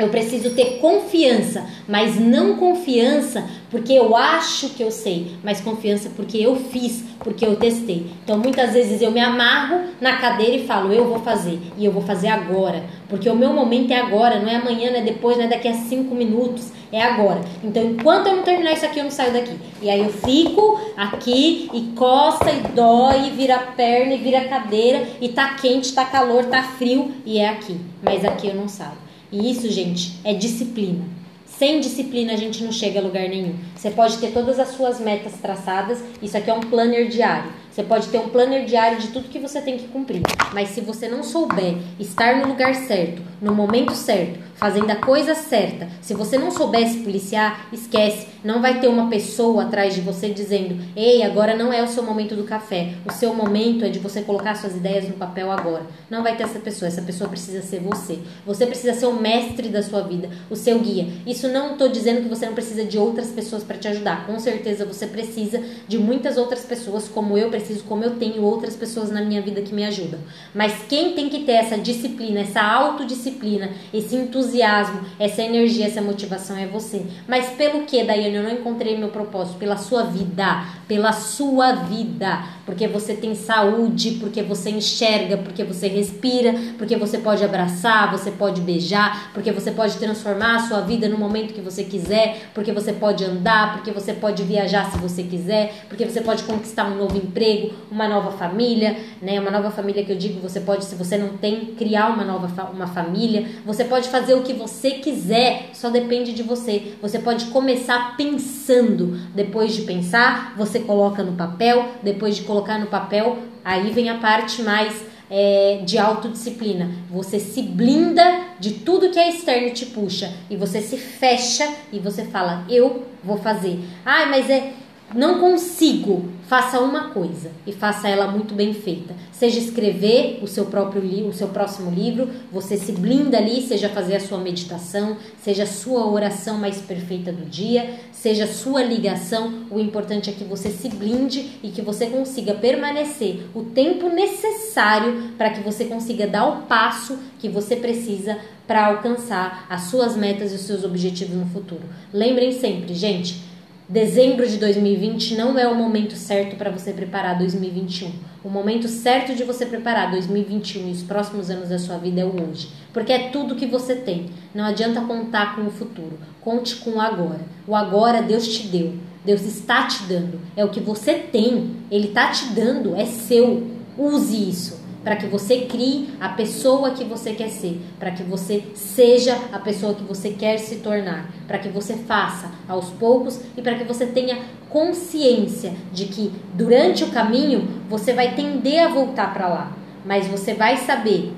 Eu preciso ter confiança, mas não confiança porque eu acho que eu sei, mas confiança porque eu fiz, porque eu testei. Então muitas vezes eu me amarro na cadeira e falo, eu vou fazer, e eu vou fazer agora, porque o meu momento é agora, não é amanhã, não é depois, não é daqui a cinco minutos, é agora. Então enquanto eu não terminar isso aqui, eu não saio daqui. E aí eu fico aqui e costa e dói, e vira perna e vira cadeira, e tá quente, tá calor, tá frio, e é aqui. Mas aqui eu não saio. E isso, gente, é disciplina. Sem disciplina a gente não chega a lugar nenhum. Você pode ter todas as suas metas traçadas, isso aqui é um planner diário. Você pode ter um planner diário de tudo que você tem que cumprir, mas se você não souber estar no lugar certo, no momento certo, fazendo a coisa certa, se você não souber se policiar, esquece, não vai ter uma pessoa atrás de você dizendo: "Ei, agora não é o seu momento do café. O seu momento é de você colocar suas ideias no papel agora". Não vai ter essa pessoa, essa pessoa precisa ser você. Você precisa ser o mestre da sua vida, o seu guia. Isso não estou dizendo que você não precisa de outras pessoas para te ajudar. Com certeza você precisa de muitas outras pessoas como eu preciso, como eu tenho outras pessoas na minha vida que me ajudam. Mas quem tem que ter essa disciplina, essa autodisciplina, esse entusiasmo, essa energia, essa motivação é você. Mas pelo que, Daiane, eu não encontrei meu propósito? Pela sua vida, pela sua vida. Porque você tem saúde, porque você enxerga, porque você respira, porque você pode abraçar, você pode beijar, porque você pode transformar a sua vida no momento que você quiser, porque você pode andar, porque você pode viajar se você quiser, porque você pode conquistar um novo emprego, uma nova família, né? Uma nova família que eu digo, você pode, se você não tem, criar uma nova fa uma família. Você pode fazer o que você quiser, só depende de você. Você pode começar pensando, depois de pensar, você coloca no papel, depois de colocar no papel, aí vem a parte mais é, de autodisciplina. Você se blinda de tudo que é externo te puxa. E você se fecha e você fala, eu vou fazer. Ah, mas é não consigo, faça uma coisa e faça ela muito bem feita. Seja escrever o seu próprio livro, o seu próximo livro, você se blinda ali, seja fazer a sua meditação, seja a sua oração mais perfeita do dia, seja a sua ligação. O importante é que você se blinde e que você consiga permanecer o tempo necessário para que você consiga dar o passo que você precisa para alcançar as suas metas e os seus objetivos no futuro. Lembrem sempre, gente, Dezembro de 2020 não é o momento certo para você preparar 2021. O momento certo de você preparar 2021 e os próximos anos da sua vida é o hoje. Porque é tudo que você tem. Não adianta contar com o futuro. Conte com o agora. O agora Deus te deu. Deus está te dando. É o que você tem. Ele está te dando. É seu. Use isso para que você crie a pessoa que você quer ser, para que você seja a pessoa que você quer se tornar, para que você faça aos poucos e para que você tenha consciência de que durante o caminho você vai tender a voltar para lá, mas você vai saber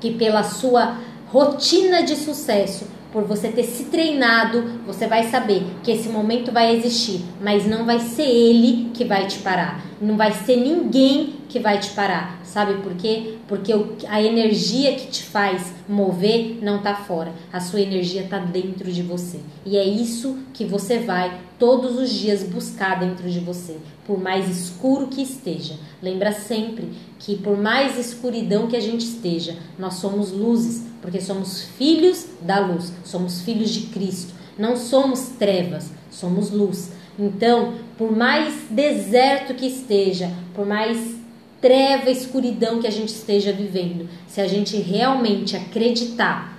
que pela sua rotina de sucesso, por você ter se treinado, você vai saber que esse momento vai existir, mas não vai ser ele que vai te parar. Não vai ser ninguém que vai te parar. Sabe por quê? Porque a energia que te faz mover não está fora. A sua energia está dentro de você. E é isso que você vai todos os dias buscar dentro de você, por mais escuro que esteja. Lembra sempre que por mais escuridão que a gente esteja, nós somos luzes, porque somos filhos da luz, somos filhos de Cristo. Não somos trevas, somos luz. Então, por mais deserto que esteja, por mais treva, escuridão que a gente esteja vivendo, se a gente realmente acreditar,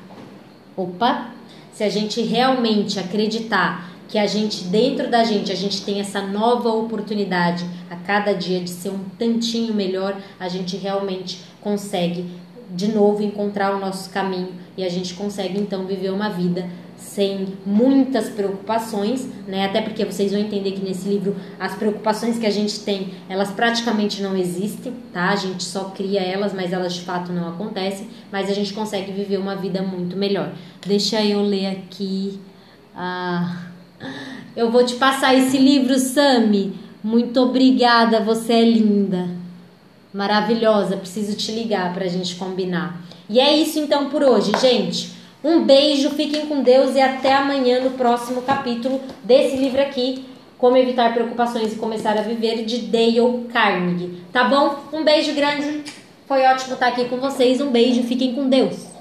opa, se a gente realmente acreditar que a gente dentro da gente a gente tem essa nova oportunidade a cada dia de ser um tantinho melhor, a gente realmente consegue de novo encontrar o nosso caminho e a gente consegue então viver uma vida sem muitas preocupações, né? Até porque vocês vão entender que nesse livro as preocupações que a gente tem, elas praticamente não existem, tá? A gente só cria elas, mas elas de fato não acontecem, mas a gente consegue viver uma vida muito melhor. Deixa eu ler aqui. Ah, eu vou te passar esse livro, Sami. Muito obrigada, você é linda. Maravilhosa, preciso te ligar pra gente combinar. E é isso então por hoje, gente. Um beijo, fiquem com Deus e até amanhã no próximo capítulo desse livro aqui, Como Evitar Preocupações e Começar a Viver, de Dale Carnegie. Tá bom? Um beijo grande, foi ótimo estar aqui com vocês. Um beijo, fiquem com Deus.